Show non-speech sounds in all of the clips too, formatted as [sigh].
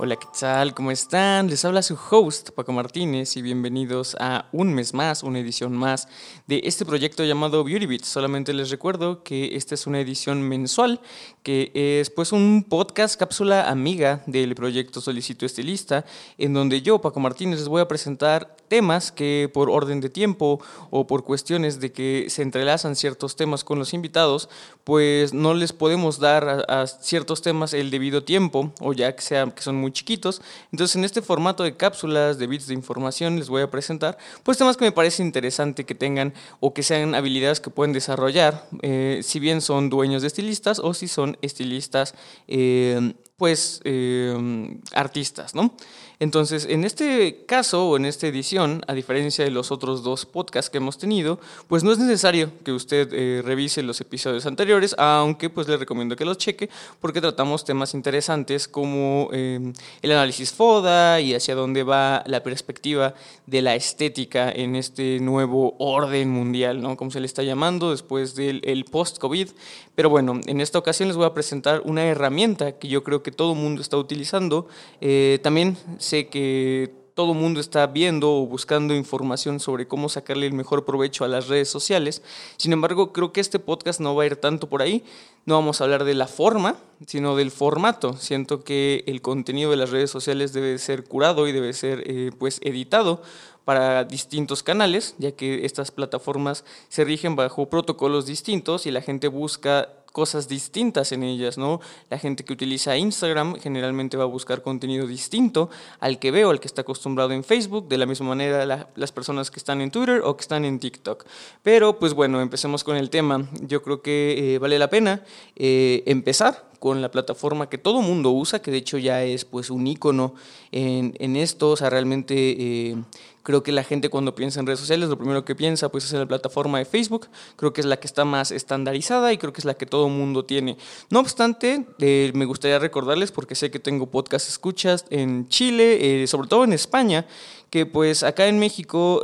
Hola, ¿qué tal? ¿Cómo están? Les habla su host, Paco Martínez, y bienvenidos a un mes más, una edición más de este proyecto llamado Beauty Beats. Solamente les recuerdo que esta es una edición mensual, que es pues un podcast cápsula amiga del proyecto Solicito Estilista, en donde yo, Paco Martínez, les voy a presentar temas que por orden de tiempo o por cuestiones de que se entrelazan ciertos temas con los invitados, pues no les podemos dar a, ciertos temas el debido tiempo o ya que, sea, que son muy chiquitos. Entonces en este formato de cápsulas, de bits de información, les voy a presentar pues temas que me parece interesante que tengan o que sean habilidades que pueden desarrollar, eh, si bien son dueños de estilistas o si son estilistas eh, pues eh, artistas, ¿no? Entonces, en este caso o en esta edición, a diferencia de los otros dos podcasts que hemos tenido, pues no es necesario que usted eh, revise los episodios anteriores, aunque pues le recomiendo que los cheque porque tratamos temas interesantes como eh, el análisis FODA y hacia dónde va la perspectiva de la estética en este nuevo orden mundial, ¿no? Como se le está llamando después del post-COVID. Pero bueno, en esta ocasión les voy a presentar una herramienta que yo creo que todo el mundo está utilizando. Eh, también sé que todo el mundo está viendo o buscando información sobre cómo sacarle el mejor provecho a las redes sociales. Sin embargo, creo que este podcast no va a ir tanto por ahí. No vamos a hablar de la forma, sino del formato. Siento que el contenido de las redes sociales debe ser curado y debe ser eh, pues editado para distintos canales, ya que estas plataformas se rigen bajo protocolos distintos y la gente busca cosas distintas en ellas, ¿no? La gente que utiliza Instagram generalmente va a buscar contenido distinto al que veo, al que está acostumbrado en Facebook, de la misma manera las personas que están en Twitter o que están en TikTok. Pero pues bueno, empecemos con el tema. Yo creo que eh, vale la pena eh, empezar con la plataforma que todo mundo usa, que de hecho ya es pues un icono en, en esto, o sea, realmente eh, creo que la gente cuando piensa en redes sociales, lo primero que piensa pues es en la plataforma de Facebook, creo que es la que está más estandarizada y creo que es la que todo mundo tiene. No obstante, eh, me gustaría recordarles, porque sé que tengo podcast escuchas en Chile, eh, sobre todo en España, que pues acá en México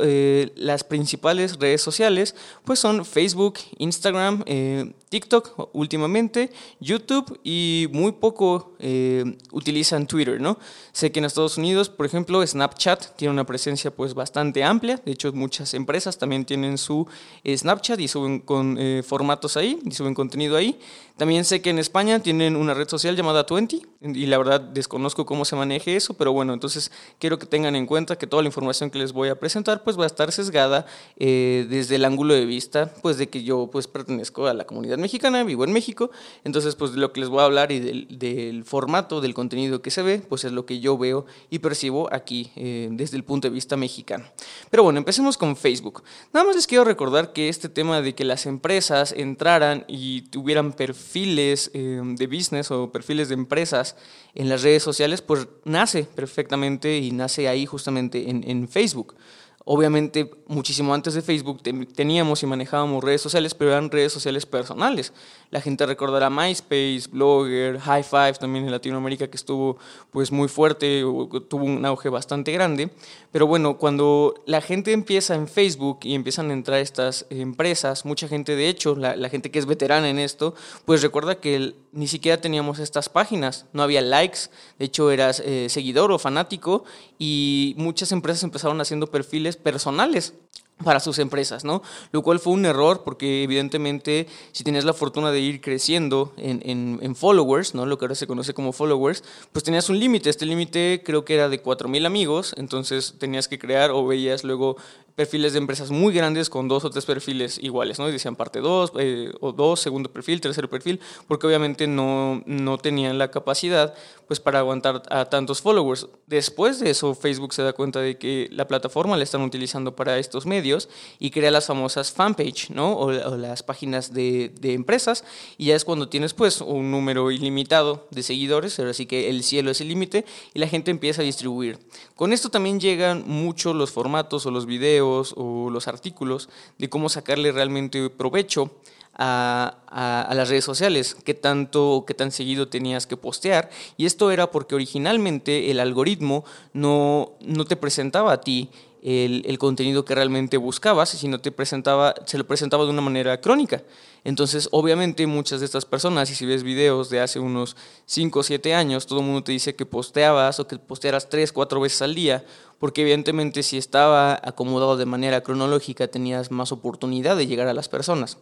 las principales redes sociales pues son Facebook, Instagram, TikTok últimamente, YouTube y muy poco eh, utilizan Twitter, ¿no? Sé que en Estados Unidos, por ejemplo, Snapchat tiene una presencia pues bastante amplia, de hecho muchas empresas también tienen su eh, Snapchat y suben con eh, formatos ahí y suben contenido ahí. También sé que en España tienen una red social llamada Twenty y la verdad desconozco cómo se maneje eso, pero bueno, entonces quiero que tengan en cuenta que toda la información que les voy a presentar pues va a estar sesgada desde el ángulo de vista pues de que yo pues pertenezco a la comunidad mexicana, vivo en México, entonces pues de lo que les voy a hablar y del, formato, del contenido que se ve, pues es lo que yo veo y percibo aquí eh, desde el punto de vista mexicano. Pero bueno, empecemos con Facebook. Nada más les quiero recordar que este tema de que las empresas entraran y tuvieran perfiles eh, de business o perfiles de empresas en las redes sociales, pues nace perfectamente y nace ahí justamente en, Facebook. Obviamente, muchísimo antes de Facebook teníamos y manejábamos redes sociales, pero eran redes sociales personales. La gente recordará MySpace, Blogger, High Five también en Latinoamérica que estuvo pues muy fuerte, tuvo un auge bastante grande. Pero bueno, cuando la gente empieza en Facebook y empiezan a entrar estas empresas, mucha gente de hecho, la, gente que es veterana en esto, pues recuerda que ni siquiera teníamos estas páginas, no había likes, de hecho eras eh, seguidor o fanático y muchas empresas empezaron haciendo perfiles personales para sus empresas, ¿no? Lo cual fue un error porque evidentemente si tenías la fortuna de ir creciendo en, en, followers, ¿no? Lo que ahora se conoce como followers, pues tenías un límite. Este límite creo que era de 4.000 amigos, entonces tenías que crear o veías luego perfiles de empresas muy grandes con dos o tres perfiles iguales, ¿no? Y decían parte 2 eh, o dos, segundo perfil, tercer perfil, porque obviamente no, no tenían la capacidad pues para aguantar a tantos followers. Después de eso, Facebook se da cuenta de que la plataforma la están utilizando para estos medios y crea las famosas fanpage, ¿no? O, las páginas de, de, empresas y ya es cuando tienes pues un número ilimitado de seguidores, así que el cielo es el límite y la gente empieza a distribuir. Con esto también llegan mucho los formatos o los videos o los artículos de cómo sacarle realmente provecho a, las redes sociales, qué tanto o qué tan seguido tenías que postear. Y esto era porque originalmente el algoritmo no, no te presentaba a ti el, el, contenido que realmente buscabas, sino te presentaba, se lo presentaba de una manera crónica. Entonces, obviamente, muchas de estas personas, y si ves videos de hace unos 5 o 7 años, todo el mundo te dice que posteabas o que postearas 3, 4 veces al día, porque evidentemente si estaba acomodado de manera cronológica tenías más oportunidad de llegar a las personas.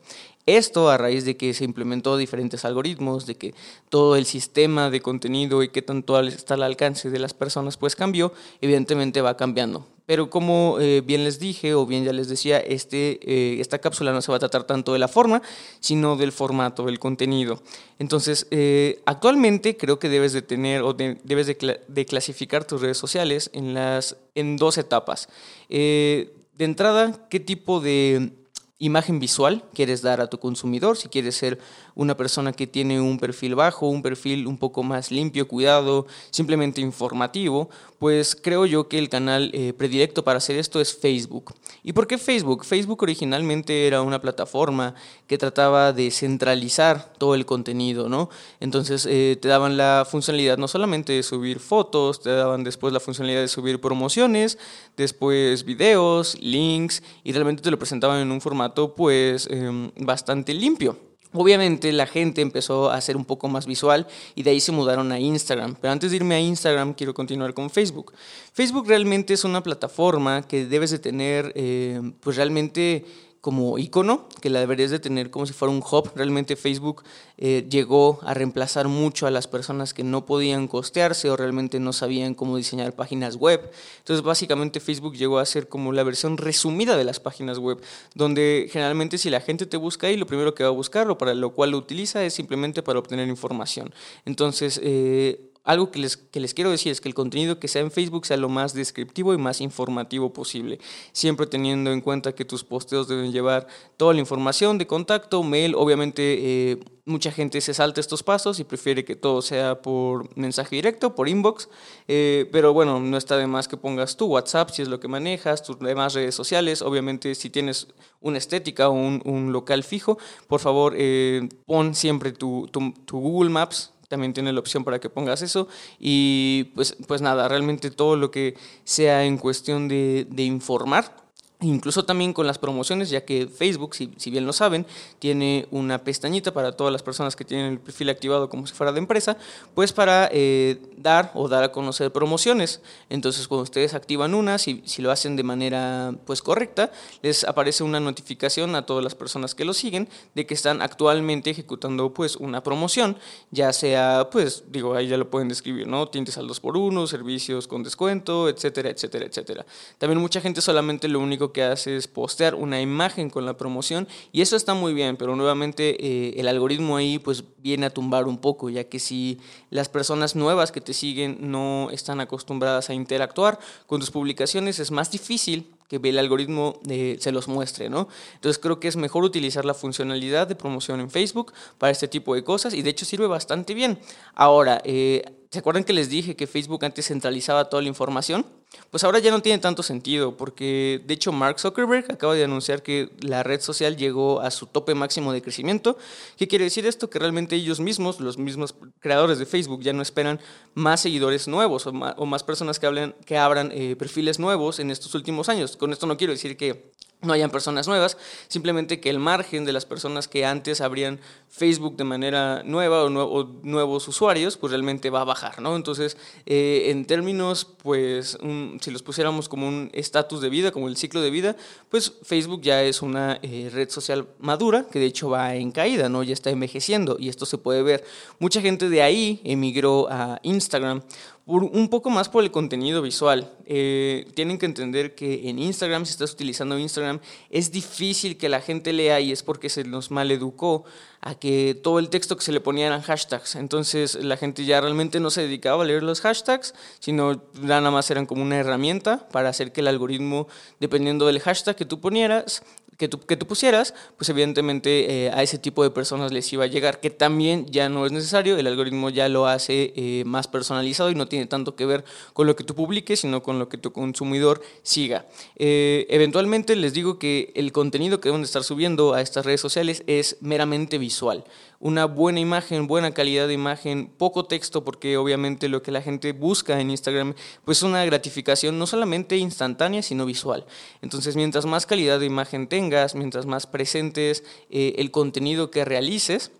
Esto a raíz de que se implementó diferentes algoritmos, de que todo el sistema de contenido y qué tanto está al alcance de las personas pues cambió, evidentemente va cambiando. Pero como eh, bien les dije o bien ya les decía, este, eh, esta cápsula no se va a tratar tanto de la forma, sino del formato, del contenido. Entonces, eh, actualmente creo que debes de tener o debes de, clasificar tus redes sociales en, las, en dos etapas. de entrada, ¿qué tipo de imagen visual quieres dar a tu consumidor, si quieres ser una persona que tiene un perfil bajo, un perfil un poco más limpio, cuidado, simplemente informativo, pues creo yo que el canal eh, predilecto para hacer esto es Facebook. ¿Y por qué Facebook? Facebook originalmente era una plataforma que trataba de centralizar todo el contenido, ¿no? Entonces eh, te daban la funcionalidad no solamente de subir fotos, te daban después la funcionalidad de subir promociones, después videos, links, y realmente te lo presentaban en un formato pues em, bastante limpio. Obviamente la gente empezó a ser un poco más visual y de ahí se mudaron a Instagram. Pero antes de irme a Instagram quiero continuar con Facebook. Facebook realmente es una plataforma que debes de tener em, pues realmente como icono, que la deberías de tener como si fuera un hub. Realmente Facebook eh, llegó a reemplazar mucho a las personas que no podían costearse o realmente no sabían cómo diseñar páginas web. Entonces básicamente Facebook llegó a ser como la versión resumida de las páginas web, donde generalmente si la gente te busca ahí, lo primero que va a buscar o para lo cual lo utiliza es simplemente para obtener información. Entonces, eh, algo que les, que les quiero decir es que el contenido que sea en Facebook sea lo más descriptivo y más informativo posible, siempre teniendo en cuenta que tus posteos deben llevar toda la información de contacto, mail, obviamente eh, mucha gente se salta estos pasos y prefiere que todo sea por mensaje directo, por inbox, eh, pero bueno, no está de más que pongas tu WhatsApp si es lo que manejas, tus demás redes sociales, obviamente si tienes una estética o un, local fijo, por favor eh, pon siempre tu, tu Google Maps también tiene la opción para que pongas eso. Y pues, pues nada, realmente todo lo que sea en cuestión de, de informar Incluso también con las promociones, ya que Facebook, si, bien lo saben, tiene una pestañita para todas las personas que tienen el perfil activado como si fuera de empresa, pues para eh, dar o dar a conocer promociones. Entonces, cuando ustedes activan una, si, si, lo hacen de manera pues correcta, les aparece una notificación a todas las personas que lo siguen de que están actualmente ejecutando pues una promoción, ya sea, pues digo, ahí ya lo pueden describir, ¿no? Tintes al 2x1, servicios con descuento, etcétera, etcétera, etcétera. También mucha gente solamente lo único que hace es postear una imagen con la promoción y eso está muy bien, pero nuevamente eh, el algoritmo ahí pues viene a tumbar un poco, ya que si las personas nuevas que te siguen no están acostumbradas a interactuar con tus publicaciones es más difícil que el algoritmo eh, se los muestre, ¿no? Entonces creo que es mejor utilizar la funcionalidad de promoción en Facebook para este tipo de cosas y de hecho sirve bastante bien. Ahora, eh, ¿se acuerdan que les dije que Facebook antes centralizaba toda la información? Pues ahora ya no tiene tanto sentido, porque de hecho Mark Zuckerberg acaba de anunciar que la red social llegó a su tope máximo de crecimiento. ¿Qué quiere decir esto? Que realmente ellos mismos, los mismos creadores de Facebook, ya no esperan más seguidores nuevos o más, personas que, hablen, que abran eh, perfiles nuevos en estos últimos años. Con esto no quiero decir que no hayan personas nuevas, simplemente que el margen de las personas que antes abrían Facebook de manera nueva o, nuevos usuarios, pues realmente va a bajar, ¿no? Entonces, eh, en términos, pues, si los pusiéramos como un estatus de vida, como el ciclo de vida, pues Facebook ya es una eh, red social madura, que de hecho va en caída, ¿no? Ya está envejeciendo y esto se puede ver. Mucha gente de ahí emigró a Instagram un poco más por el contenido visual. Eh, tienen que entender que en Instagram, si estás utilizando Instagram, es difícil que la gente lea y es porque se nos maleducó a que todo el texto que se le ponía eran hashtags. Entonces la gente ya realmente no se dedicaba a leer los hashtags, sino nada más eran como una herramienta para hacer que el algoritmo, dependiendo del hashtag que tú ponieras, que tú, que tú pusieras, pues evidentemente eh, a ese tipo de personas les iba a llegar, que también ya no es necesario, el algoritmo ya lo hace eh, más personalizado y no tiene tanto que ver con lo que tú publiques, sino con lo que tu consumidor siga. Eh, eventualmente les digo que el contenido que deben de estar subiendo a estas redes sociales es meramente visual una buena imagen, buena calidad de imagen, poco texto, porque obviamente lo que la gente busca en Instagram, pues una gratificación no solamente instantánea, sino visual. Entonces, mientras más calidad de imagen tengas, mientras más presentes eh, el contenido que realices,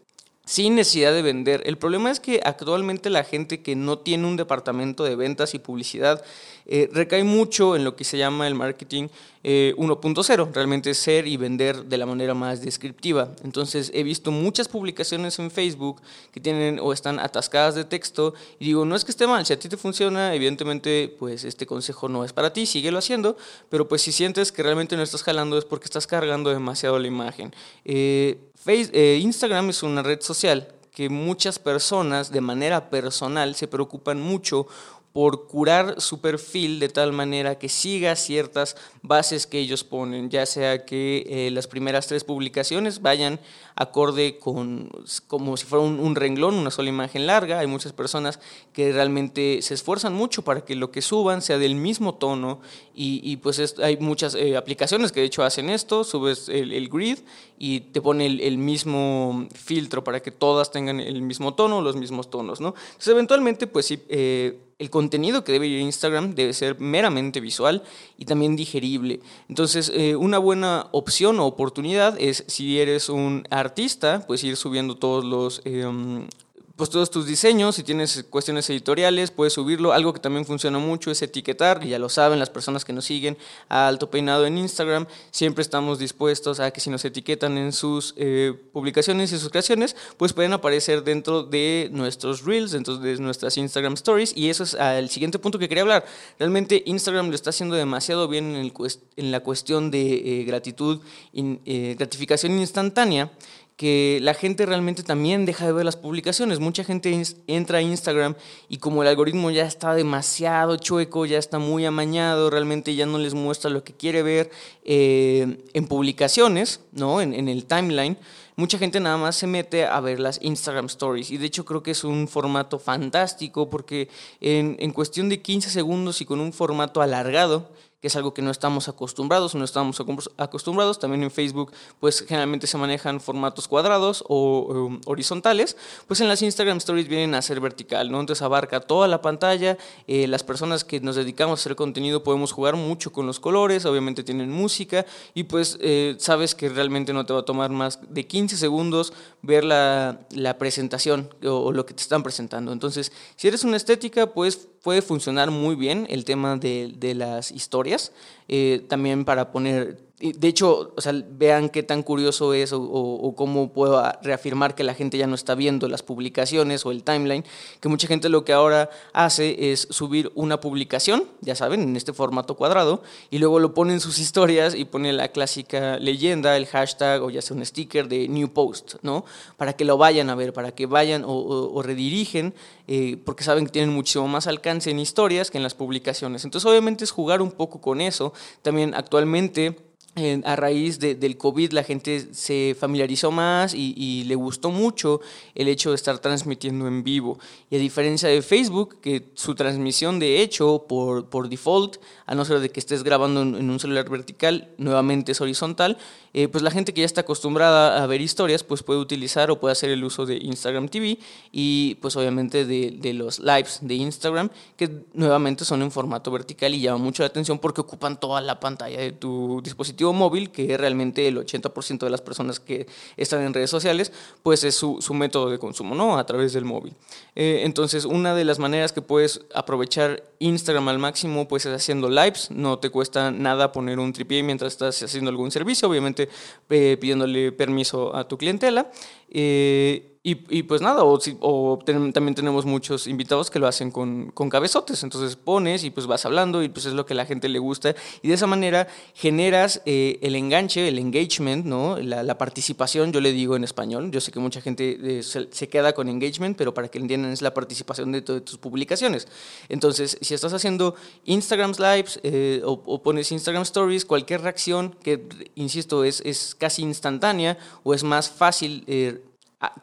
sin necesidad de vender. El problema es que actualmente la gente que no tiene un departamento de ventas y publicidad eh, recae mucho en lo que se llama el marketing 1.0, eh, realmente ser y vender de la manera más descriptiva. Entonces he visto muchas publicaciones en Facebook que tienen o están atascadas de texto y digo, no es que esté mal, si a ti te funciona, evidentemente pues este consejo no es para ti, síguelo haciendo, pero pues si sientes que realmente no estás jalando es porque estás cargando demasiado la imagen. Eh, eh, Instagram es una red social que muchas personas de manera personal se preocupan mucho por curar su perfil de tal manera que siga ciertas bases que ellos ponen, ya sea que eh, las primeras tres publicaciones vayan acorde con como si fuera un, renglón, una sola imagen larga. Hay muchas personas que realmente se esfuerzan mucho para que lo que suban sea del mismo tono y, pues hay muchas eh, aplicaciones que de hecho hacen esto, subes el, grid y te pone el, mismo filtro para que todas tengan el mismo tono, los mismos tonos, ¿no? Entonces eventualmente pues sí... Eh, el contenido que debe ir a Instagram debe ser meramente visual y también digerible. Entonces, eh, una buena opción o oportunidad es si eres un artista, pues ir subiendo todos los em, pues todos tus diseños, si tienes cuestiones editoriales, puedes subirlo. Algo que también funciona mucho es etiquetar, y ya lo saben las personas que nos siguen a Alto Peinado en Instagram, siempre estamos dispuestos a que si nos etiquetan en sus eh, publicaciones y sus creaciones, pues pueden aparecer dentro de nuestros reels, dentro de nuestras Instagram stories, y eso es el siguiente punto que quería hablar. Realmente Instagram lo está haciendo demasiado bien en, en la cuestión de eh, gratitud, eh, gratificación instantánea que la gente realmente también deja de ver las publicaciones. Mucha gente entra a Instagram y como el algoritmo ya está demasiado chueco, ya está muy amañado, realmente ya no les muestra lo que quiere ver eh, en publicaciones, ¿no? En, en, el timeline. Mucha gente nada más se mete a ver las Instagram Stories y de hecho creo que es un formato fantástico porque en, en cuestión de 15 segundos y con un formato alargado, que es algo que no estamos acostumbrados, no estamos acostumbrados. También en Facebook, pues generalmente se manejan formatos cuadrados o horizontales. Pues en las Instagram Stories vienen a ser vertical, ¿no? Entonces abarca toda la pantalla. Eh, las personas que nos dedicamos a hacer contenido podemos jugar mucho con los colores, obviamente tienen música y pues eh, sabes que realmente no te va a tomar más de 15 segundos ver la, la presentación o, o lo que te están presentando. Entonces, si eres una estética, pues puede funcionar muy bien el tema de, de las historias, eh, también para poner de hecho, o sea, vean qué tan curioso es o, cómo puedo reafirmar que la gente ya no está viendo las publicaciones o el timeline, que mucha gente lo que ahora hace es subir una publicación, ya saben, en este formato cuadrado, y luego lo pone en sus [laughs] historias y pone la clásica leyenda, el hashtag o ya sea un sticker de New Post, ¿no? Para que lo vayan a ver, para que vayan o, redirigen, eh, porque saben que tienen muchísimo más alcance en historias que en las publicaciones. Entonces, obviamente es jugar un poco con eso. También actualmente a raíz del COVID la gente se familiarizó más y, le gustó mucho el hecho de estar transmitiendo en vivo. Y a diferencia de Facebook, que su transmisión de hecho por, por default, a no ser de que estés grabando en, un celular vertical, nuevamente es horizontal, eh, pues la gente que ya está acostumbrada a ver historias, pues puede utilizar o puede hacer el uso de Instagram TV y pues obviamente de, de los lives de Instagram, que nuevamente son en formato vertical y llaman mucho la atención porque ocupan toda la pantalla de tu dispositivo móvil, que realmente el 80% de las personas que están en redes sociales, pues es su, método de consumo, ¿no? A través del móvil. Eh, entonces, una de las maneras que puedes aprovechar Instagram al máximo, pues es haciendo lives, no te cuesta nada poner un tripié mientras estás haciendo algún servicio, obviamente eh, pidiéndole permiso a tu clientela. Eh, y, pues nada, o, o también tenemos muchos invitados que lo hacen con, con, cabezotes, entonces pones y pues vas hablando y pues es lo que la gente le gusta y de esa manera generas eh, el enganche, el engagement, ¿no? La, participación, yo le digo en español, yo sé que mucha gente eh, se, queda con engagement, pero para que entiendan es la participación de, todas tus publicaciones. Entonces, si estás haciendo Instagram Lives eh, o, o, pones Instagram Stories, cualquier reacción que, insisto, es, es casi instantánea o es más fácil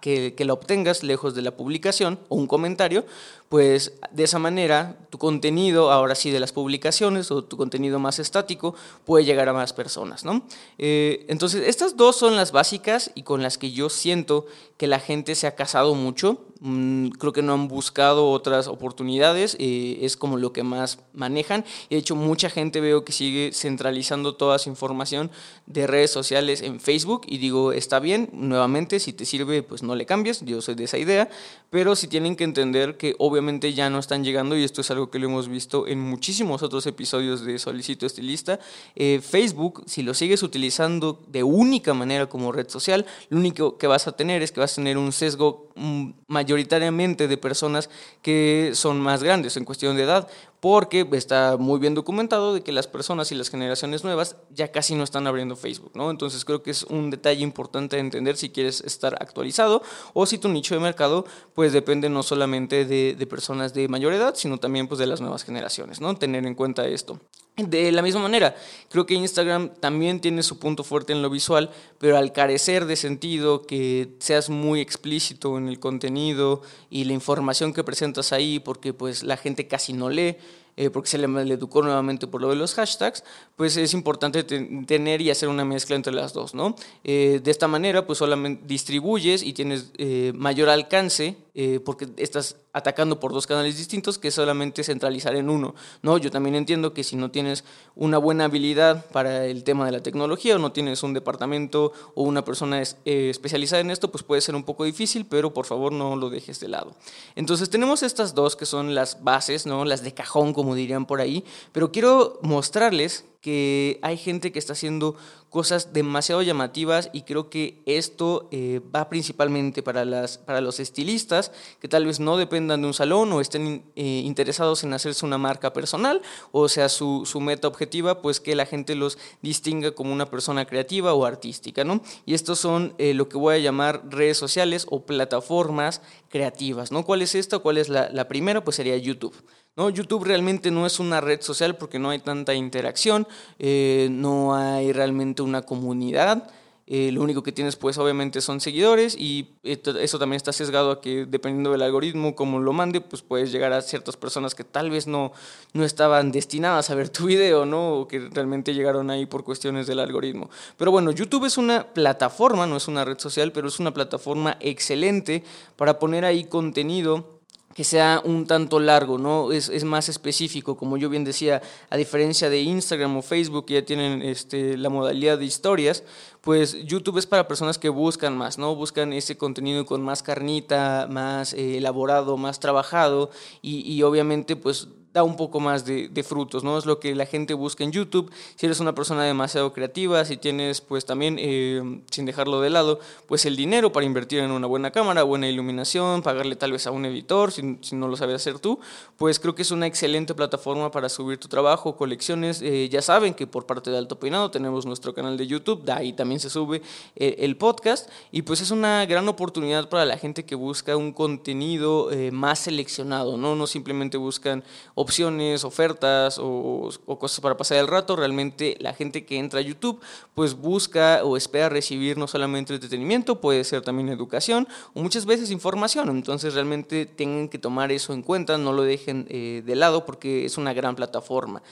que, la obtengas lejos de la publicación o un comentario, pues de esa manera tu contenido, ahora sí de las publicaciones o tu contenido más estático, puede llegar a más personas. ¿no? Eh, entonces, estas dos son las básicas y con las que yo siento que la gente se ha casado mucho. Mm, creo que no han buscado otras oportunidades, eh, es como lo que más manejan. Y de hecho, mucha gente veo que sigue centralizando toda su información de redes sociales en Facebook y digo, está bien, nuevamente, si te sirve, pues no le cambies, yo soy de esa idea, pero si tienen que entender que obviamente ya no están llegando y esto es algo que lo hemos visto en muchísimos otros episodios de Solicito Estilista. Eh, Facebook, si lo sigues utilizando de única manera como red social, lo único que vas a tener es que vas a tener un sesgo mm, mayoritariamente de personas que son más grandes en cuestión de edad porque está muy bien documentado de que las personas y las generaciones nuevas ya casi no están abriendo Facebook, ¿no? Entonces creo que es un detalle importante de entender si quieres estar actualizado o si tu nicho de mercado pues depende no solamente de, personas de mayor edad, sino también pues de las nuevas generaciones, ¿no? Tener en cuenta esto. De la misma manera, creo que Instagram también tiene su punto fuerte en lo visual, pero al carecer de sentido, que seas muy explícito en el contenido y la información que presentas ahí, porque pues la gente casi no lee, eh, porque se le, educó nuevamente por lo de los hashtags, pues es importante tener y hacer una mezcla entre las dos, ¿no? Eh, de esta manera, pues solamente distribuyes y tienes eh, mayor alcance porque estás atacando por dos canales distintos que solamente centralizar en uno, ¿no? Yo también entiendo que si no tienes una buena habilidad para el tema de la tecnología o no tienes un departamento o una persona especializada en esto, pues puede ser un poco difícil, pero por favor no lo dejes de lado. Entonces tenemos estas dos que son las bases, ¿no? Las de cajón, como dirían por ahí, pero quiero mostrarles que hay gente que está haciendo cosas demasiado llamativas y creo que esto eh, va principalmente para, las, para los estilistas que tal vez no dependan de un salón o estén eh, interesados en hacerse una marca personal o sea su, su, meta objetiva pues que la gente los distinga como una persona creativa o artística ¿no? y estos son eh, lo que voy a llamar redes sociales o plataformas creativas ¿no? ¿cuál es esta? ¿cuál es la, la primera? pues sería YouTube ¿no? YouTube realmente no es una red social porque no hay tanta interacción, eh, no hay realmente una comunidad. Eh, lo único que tienes pues obviamente son seguidores y eso también está sesgado a que dependiendo del algoritmo, como lo mande, pues puedes llegar a ciertas personas que tal vez no, no estaban destinadas a ver tu video, ¿no? O que realmente llegaron ahí por cuestiones del algoritmo. Pero bueno, YouTube es una plataforma, no es una red social, pero es una plataforma excelente para poner ahí contenido que sea un tanto largo, ¿no? Es, es, más específico, como yo bien decía, a diferencia de Instagram o Facebook, que ya tienen este, la modalidad de historias, pues YouTube es para personas que buscan más, ¿no? Buscan ese contenido con más carnita, más eh, elaborado, más trabajado y, y obviamente pues da un poco más de, de, frutos, ¿no? Es lo que la gente busca en YouTube. Si eres una persona demasiado creativa, si tienes, pues también, eh, sin dejarlo de lado, pues el dinero para invertir en una buena cámara, buena iluminación, pagarle tal vez a un editor, si, si no lo sabes hacer tú, pues creo que es una excelente plataforma para subir tu trabajo, colecciones. Eh, ya saben que por parte de Alto Peinado tenemos nuestro canal de YouTube, de ahí también se sube eh, el podcast, y pues es una gran oportunidad para la gente que busca un contenido más seleccionado, ¿no? No simplemente buscan opciones, ofertas o, cosas para pasar el rato, realmente la gente que entra a YouTube pues busca o espera recibir no solamente entretenimiento, puede ser también educación o muchas veces información, entonces realmente tienen que tomar eso en cuenta, no lo dejen eh, de lado porque es una gran plataforma.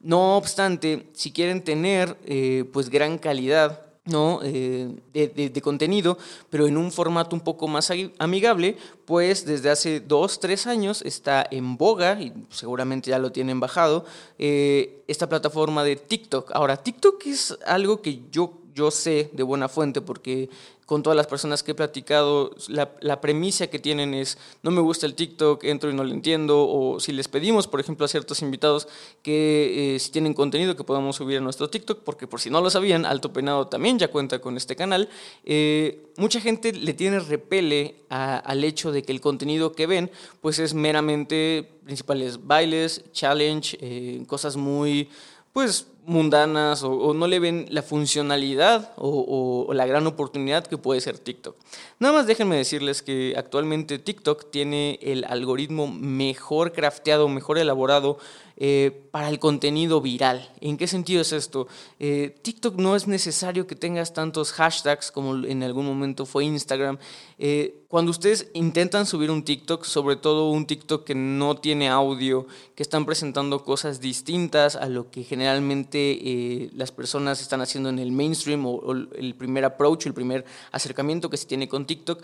No obstante, si quieren tener eh, pues gran calidad ¿no? Eh, de, contenido, pero en un formato un poco más amigable, pues desde hace dos, tres años está en boga, y seguramente ya lo tienen bajado, eh, esta plataforma de TikTok. Ahora, TikTok es algo que yo yo sé de buena fuente porque con todas las personas que he platicado, la, premisa que tienen es, no me gusta el TikTok, entro y no lo entiendo, o si les pedimos, por ejemplo, a ciertos invitados que eh, si tienen contenido que podamos subir a nuestro TikTok, porque por si no lo sabían, Alto Penado también ya cuenta con este canal, eh, mucha gente le tiene repele al hecho de que el contenido que ven, pues es meramente principales bailes, challenge, eh, cosas muy, pues mundanas o, no le ven la funcionalidad o, la gran oportunidad que puede ser TikTok. Nada más déjenme decirles que actualmente TikTok tiene el algoritmo mejor crafteado, mejor elaborado eh, para el contenido viral. ¿En qué sentido es esto? Eh, TikTok no es necesario que tengas tantos hashtags como en algún momento fue Instagram. Eh, cuando ustedes intentan subir un TikTok, sobre todo un TikTok que no tiene audio, que están presentando cosas distintas a lo que generalmente las personas están haciendo en el mainstream o, el primer approach, el primer acercamiento que se tiene con TikTok,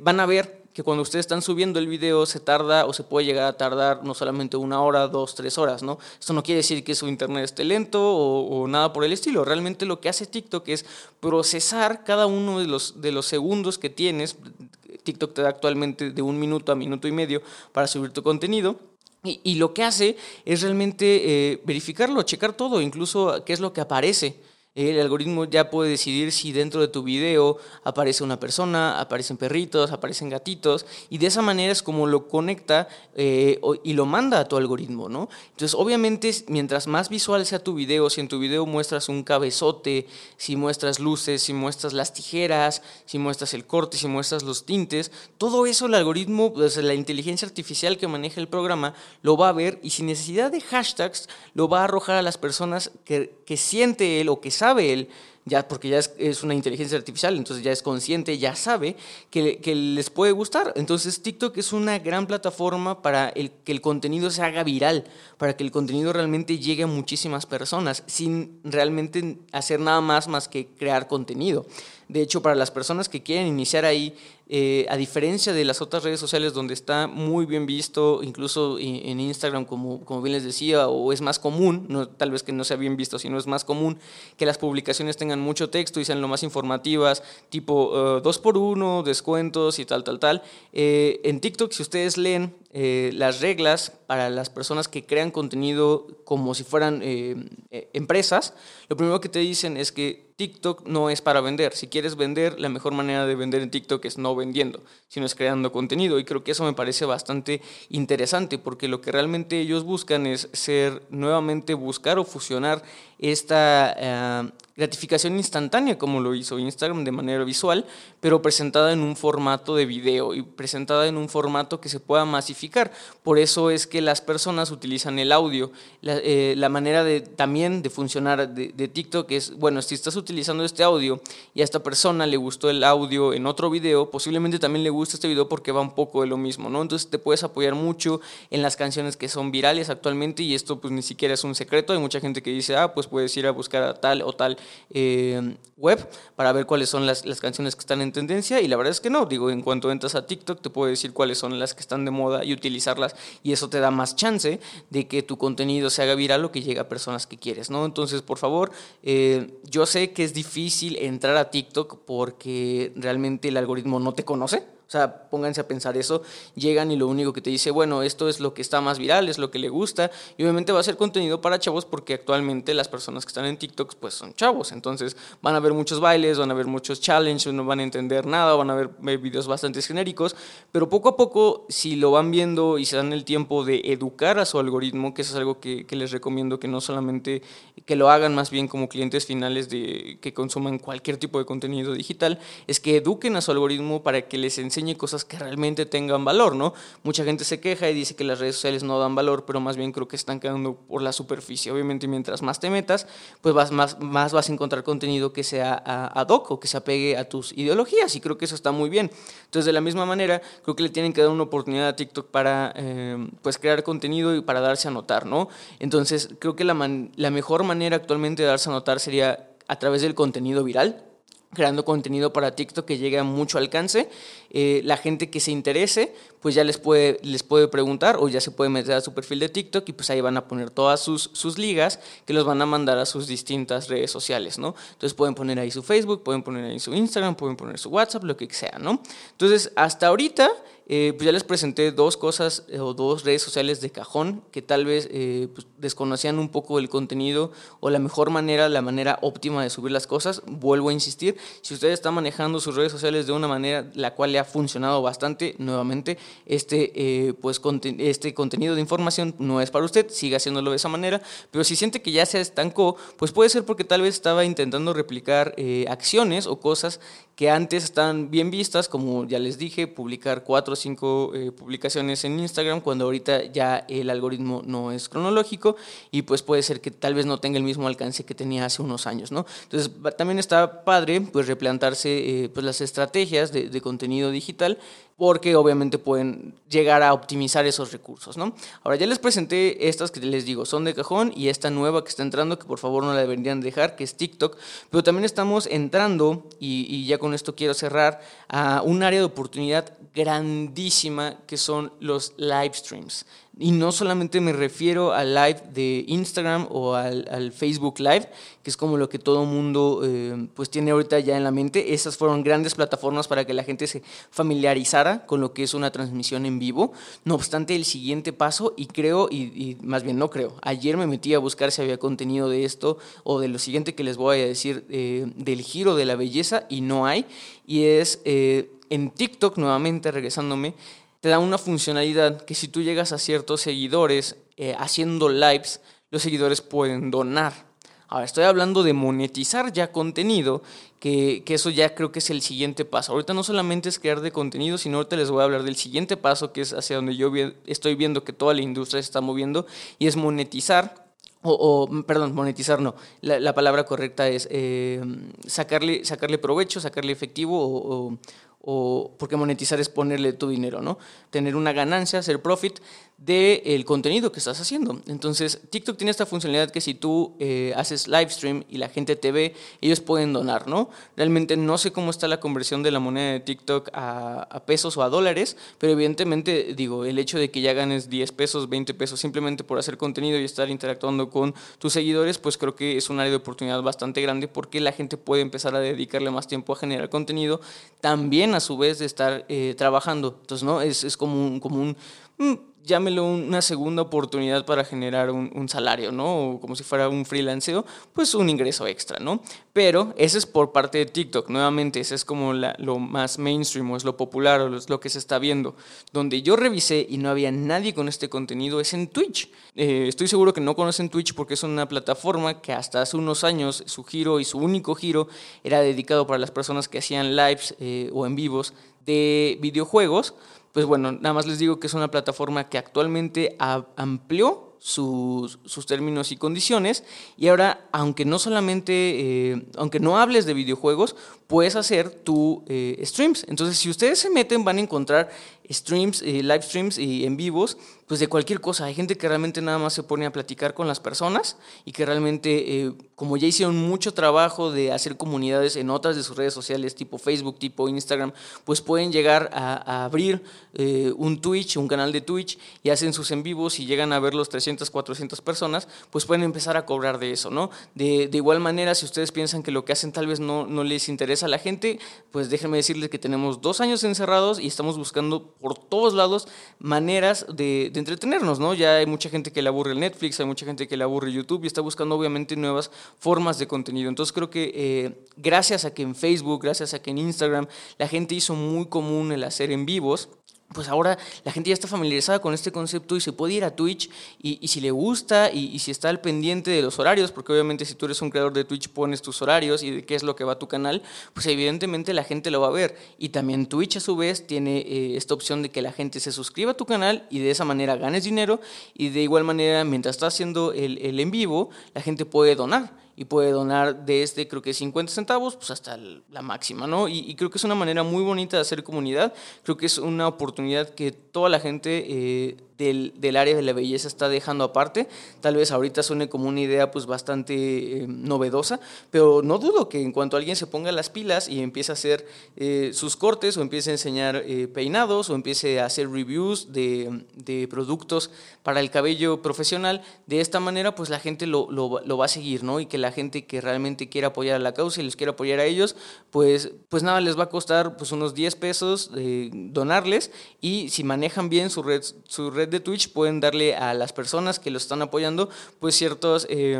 van a ver que cuando ustedes están subiendo el video se tarda o se puede llegar a tardar no solamente una hora, dos, tres horas, ¿no? Esto no quiere decir que su internet esté lento o, nada por el estilo. Realmente lo que hace TikTok es procesar cada uno de los, de los segundos que tienes. TikTok te da actualmente de un minuto a minuto y medio para subir tu contenido. Y, lo que hace es realmente eh, verificarlo, checar todo, incluso qué es lo que aparece. El algoritmo ya puede decidir si dentro de tu video aparece una persona, aparecen perritos, aparecen gatitos, y de esa manera es como lo conecta eh, y lo manda a tu algoritmo, ¿no? Entonces, obviamente, mientras más visual sea tu video, si en tu video muestras un cabezote, si muestras luces, si muestras las tijeras, si muestras el corte, si muestras los tintes, todo eso el algoritmo, pues, la inteligencia artificial que maneja el programa, lo va a ver y sin necesidad de hashtags, lo va a arrojar a las personas que, que siente él o que sabe sabe él, ya porque ya es, una inteligencia artificial, entonces ya es consciente, ya sabe que, les puede gustar. Entonces TikTok es una gran plataforma para que el contenido se haga viral, para que el contenido realmente llegue a muchísimas personas, sin realmente hacer nada más más que crear contenido. De hecho, para las personas que quieren iniciar ahí, eh, a diferencia de las otras redes sociales donde está muy bien visto, incluso en Instagram, como, como bien les decía, o es más común, no, tal vez que no sea bien visto, sino es más común que las publicaciones tengan mucho texto y sean lo más informativas, tipo uh, dos por uno, descuentos y tal, tal, tal. Eh, en TikTok, si ustedes leen eh, las reglas para las personas que crean contenido como si fueran empresas, lo primero que te dicen es que TikTok no es para vender. Si quieres vender, la mejor manera de vender en TikTok es no vendiendo, sino es creando contenido. Y creo que eso me parece bastante interesante porque lo que realmente ellos buscan es ser nuevamente buscar o fusionar esta eh, gratificación instantánea como lo hizo Instagram de manera visual, pero presentada en un formato de video y presentada en un formato que se pueda masificar. Por eso es que las personas utilizan el audio. La, eh, manera de, también de funcionar de, de, TikTok es, bueno, si estás utilizando este audio y a esta persona le gustó el audio en otro video, posiblemente también le guste este video porque va un poco de lo mismo, ¿no? Entonces te puedes apoyar mucho en las canciones que son virales actualmente y esto pues ni siquiera es un secreto. Hay mucha gente que dice, ah, pues puedes ir a buscar a tal o tal eh, web para ver cuáles son las, las, canciones que están en tendencia. Y la verdad es que no, digo, en cuanto entras a TikTok te puedo decir cuáles son las que están de moda y utilizarlas. Y eso te da más chance de que tu contenido se haga viral o que llegue a personas que quieres, ¿no? Entonces, por favor, eh, yo sé que es difícil entrar a TikTok porque realmente el algoritmo no te conoce, o sea, pónganse a pensar eso, llegan y lo único que te dice, bueno, esto es lo que está más viral, es lo que le gusta, y obviamente va a ser contenido para chavos porque actualmente las personas que están en TikTok pues son chavos, entonces van a ver muchos bailes, van a ver muchos challenges, no van a entender nada, van a ver videos bastante genéricos, pero poco a poco si lo van viendo y se dan el tiempo de educar a su algoritmo, que es algo que, que les recomiendo que no solamente que lo hagan más bien como clientes finales de que consuman cualquier tipo de contenido digital, es que eduquen a su algoritmo para que les enseñen enseñe cosas que realmente tengan valor, ¿no? Mucha gente se queja y dice que las redes sociales no dan valor, pero más bien creo que están quedando por la superficie. Obviamente, mientras más te metas, pues vas, más, más vas a encontrar contenido que sea ad hoc o que se apegue a tus ideologías, y creo que eso está muy bien. Entonces, de la misma manera, creo que le tienen que dar una oportunidad a TikTok para eh, pues crear contenido y para darse a notar, ¿no? Entonces, creo que la, la mejor manera actualmente de darse a notar sería a través del contenido viral, creando contenido para TikTok que llegue a mucho alcance. Eh, la gente que se interese, pues ya les puede, les puede preguntar o ya se puede meter a su perfil de TikTok y pues ahí van a poner todas sus, sus ligas que los van a mandar a sus distintas redes sociales, ¿no? Entonces pueden poner ahí su Facebook, pueden poner ahí su Instagram, pueden poner su WhatsApp, lo que sea, ¿no? Entonces, hasta ahorita eh, pues ya les presenté dos cosas eh, o dos redes sociales de cajón que tal vez eh, pues desconocían un poco el contenido o la mejor manera, la manera óptima de subir las cosas. Vuelvo a insistir, si ustedes están manejando sus redes sociales de una manera la cual le ha funcionado bastante, nuevamente, este, pues, este contenido de información no es para usted, siga haciéndolo de esa manera, pero si siente que ya se estancó, pues puede ser porque tal vez estaba intentando replicar acciones o cosas que antes estaban bien vistas, como ya les dije, publicar cuatro o cinco eh, publicaciones en Instagram, cuando ahorita ya el algoritmo no es cronológico y pues puede ser que tal vez no tenga el mismo alcance que tenía hace unos años, ¿no? Entonces también está padre pues replantarse eh, pues las estrategias de contenido digital porque obviamente pueden llegar a optimizar esos recursos, ¿no? Ahora ya les presenté estas que les digo, son de cajón y esta nueva que está entrando, que por favor no la deberían dejar, que es TikTok, pero también estamos entrando, y, y ya con esto quiero cerrar, a un área de oportunidad grandísima que son los live streams. Y no solamente me refiero al live de Instagram o al, Facebook Live, que es como lo que todo mundo eh, pues tiene ahorita ya en la mente. Esas fueron grandes plataformas para que la gente se familiarizara con lo que es una transmisión en vivo. No obstante, el siguiente paso, y creo, y, más bien no creo, ayer me metí a buscar si había contenido de esto o de lo siguiente que les voy a decir eh, del giro de la belleza, y no hay. Y es eh, en TikTok, nuevamente regresándome, te da una funcionalidad que si tú llegas a ciertos seguidores eh, haciendo lives, los seguidores pueden donar. Ahora, estoy hablando de monetizar ya contenido, que, eso ya creo que es el siguiente paso. Ahorita no solamente es crear de contenido, sino ahorita les voy a hablar del siguiente paso, que es hacia donde yo estoy viendo que toda la industria se está moviendo, y es monetizar. O, perdón, monetizar no. La, palabra correcta es eh, sacarle, sacarle provecho, sacarle efectivo o porque monetizar es ponerle tu dinero, ¿no? Tener una ganancia, hacer profit del contenido que estás haciendo. Entonces, TikTok tiene esta funcionalidad que si tú eh, haces live stream y la gente te ve, ellos pueden donar, ¿no? Realmente no sé cómo está la conversión de la moneda de TikTok a, pesos o a dólares, pero evidentemente, digo, el hecho de que ya ganes 10 pesos, 20 pesos simplemente por hacer contenido y estar interactuando con tus seguidores, pues creo que es un área de oportunidad bastante grande porque la gente puede empezar a dedicarle más tiempo a generar contenido, también a su vez de estar eh, trabajando. Entonces, ¿no? Es, es como un... Como un mm, llámelo una segunda oportunidad para generar un, salario, ¿no? O como si fuera un freelanceo, pues un ingreso extra, ¿no? Pero ese es por parte de TikTok, nuevamente, ese es como lo más mainstream o es lo popular o es lo que se está viendo. Donde yo revisé y no había nadie con este contenido es en Twitch. Eh, estoy seguro que no conocen Twitch porque es una plataforma que hasta hace unos años su giro y su único giro era dedicado para las personas que hacían lives eh, o en vivos de videojuegos pues bueno, nada más les digo que es una plataforma que actualmente amplió sus, sus, términos y condiciones. Y ahora, aunque no solamente, eh, aunque no hables de videojuegos, puedes hacer tu eh, streams. Entonces, si ustedes se meten, van a encontrar streams, eh, live streams y en vivos, pues de cualquier cosa. Hay gente que realmente nada más se pone a platicar con las personas y que realmente, eh, como ya hicieron mucho trabajo de hacer comunidades en otras de sus redes sociales, tipo Facebook, tipo Instagram, pues pueden llegar a, abrir eh, un Twitch, un canal de Twitch y hacen sus en vivos y llegan a ver los 300, 400 personas, pues pueden empezar a cobrar de eso, ¿no? De, de igual manera, si ustedes piensan que lo que hacen tal vez no, no les interesa a la gente, pues déjenme decirles que tenemos dos años encerrados y estamos buscando por todos lados maneras de, entretenernos, ¿no? Ya hay mucha gente que le aburre el Netflix, hay mucha gente que le aburre YouTube y está buscando obviamente nuevas formas de contenido. Entonces creo que eh, gracias a que en Facebook, gracias a que en Instagram la gente hizo muy común el hacer en vivos, pues ahora la gente ya está familiarizada con este concepto y se puede ir a Twitch y, si le gusta y, si está al pendiente de los horarios, porque obviamente si tú eres un creador de Twitch pones tus horarios y de qué es lo que va a tu canal, pues evidentemente la gente lo va a ver. Y también Twitch a su vez tiene eh, esta opción de que la gente se suscriba a tu canal y de esa manera ganes dinero y de igual manera mientras estás haciendo el, el en vivo, la gente puede donar y puede donar desde creo que 50 centavos pues hasta la máxima, ¿no? Y, creo que es una manera muy bonita de hacer comunidad, creo que es una oportunidad que toda la gente eh, del, del, área de la belleza está dejando aparte. Tal vez ahorita suene como una idea pues bastante eh, novedosa, pero no dudo que en cuanto alguien se ponga las pilas y empiece a hacer eh, sus cortes o empiece a enseñar eh, peinados o empiece a hacer reviews de, de, productos para el cabello profesional, de esta manera pues la gente lo, lo, lo, va a seguir, ¿no? Y que la gente que realmente quiera apoyar a la causa y les quiera apoyar a ellos, pues, pues nada, les va a costar pues unos 10 pesos donarles. Y si manejan bien su red, su red de Twitch pueden darle a las personas que lo están apoyando pues ciertos... Eh,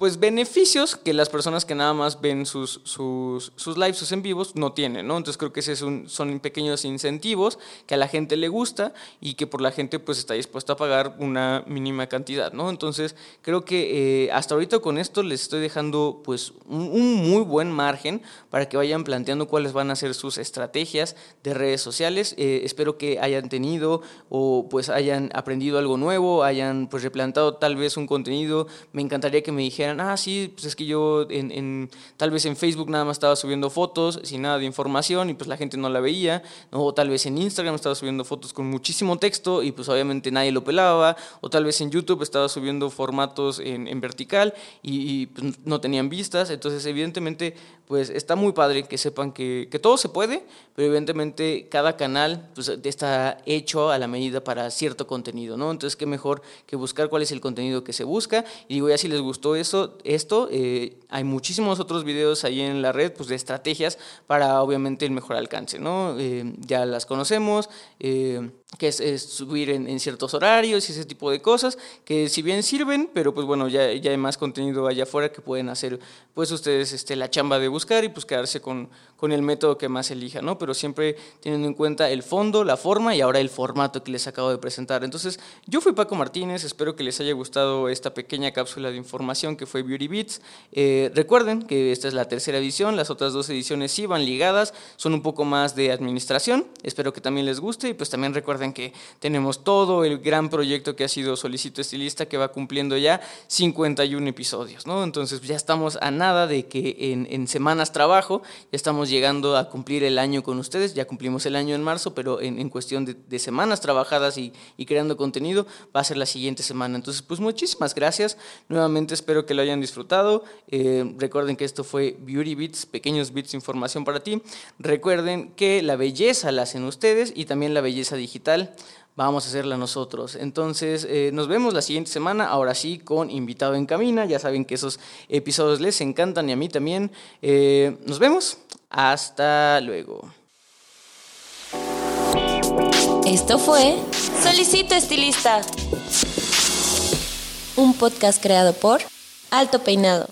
pues beneficios que las personas que nada más ven sus, sus, sus lives, sus en vivos, no tienen, ¿no? Entonces creo que esos son pequeños incentivos que a la gente le gusta y que por la gente pues está dispuesta a pagar una mínima cantidad, ¿no? Entonces creo que eh, hasta ahorita con esto les estoy dejando pues un, muy buen margen para que vayan planteando cuáles van a ser sus estrategias de redes sociales. Eh, espero que hayan tenido o pues hayan aprendido algo nuevo, hayan pues replantado tal vez un contenido. Me encantaría que me dijeran ah, sí, pues es que yo en, tal vez en Facebook nada más estaba subiendo fotos sin nada de información y pues la gente no la veía, o tal vez en Instagram estaba subiendo fotos con muchísimo texto y pues obviamente nadie lo pelaba, o tal vez en YouTube estaba subiendo formatos en, vertical y, pues, no tenían vistas, entonces evidentemente pues está muy padre que sepan que, que todo se puede, pero evidentemente cada canal pues, está hecho a la medida para cierto contenido, ¿no? Entonces qué mejor que buscar cuál es el contenido que se busca. Y digo, ya si les gustó eso, esto, eh, hay muchísimos otros videos ahí en la red pues, de estrategias para obviamente el mejor alcance. ¿no? Eh, ya las conocemos. Eh, que es, subir en, ciertos horarios y ese tipo de cosas, que si bien sirven, pero pues bueno, ya, ya hay más contenido allá afuera que pueden hacer pues ustedes este, la chamba de buscar y pues quedarse con, con el método que más elijan, ¿no? Pero siempre teniendo en cuenta el fondo, la forma y ahora el formato que les acabo de presentar. Entonces, yo fui Paco Martínez, espero que les haya gustado esta pequeña cápsula de información que fue Beauty Beats. Eh, recuerden que esta es la tercera edición, las otras dos ediciones sí van ligadas, son un poco más de administración, espero que también les guste y pues también recuerden que tenemos todo el gran proyecto que ha sido Solicito Estilista que va cumpliendo ya 51 episodios, ¿no? Entonces ya estamos a nada de que en, semanas trabajo, ya estamos llegando a cumplir el año con ustedes, ya cumplimos el año en marzo, pero en, cuestión de, semanas trabajadas y, creando contenido va a ser la siguiente semana. Entonces, pues muchísimas gracias, nuevamente espero que lo hayan disfrutado, eh, recuerden que esto fue Beauty Bits, pequeños bits de información para ti, recuerden que la belleza la hacen ustedes y también la belleza vamos a hacerla nosotros. Entonces, eh, nos vemos la siguiente semana, ahora sí, con invitado en camina. Ya saben que esos episodios les encantan y a mí también. Eh, nos vemos. Hasta luego. Esto fue Solicito Estilista, un podcast creado por Alto Peinado.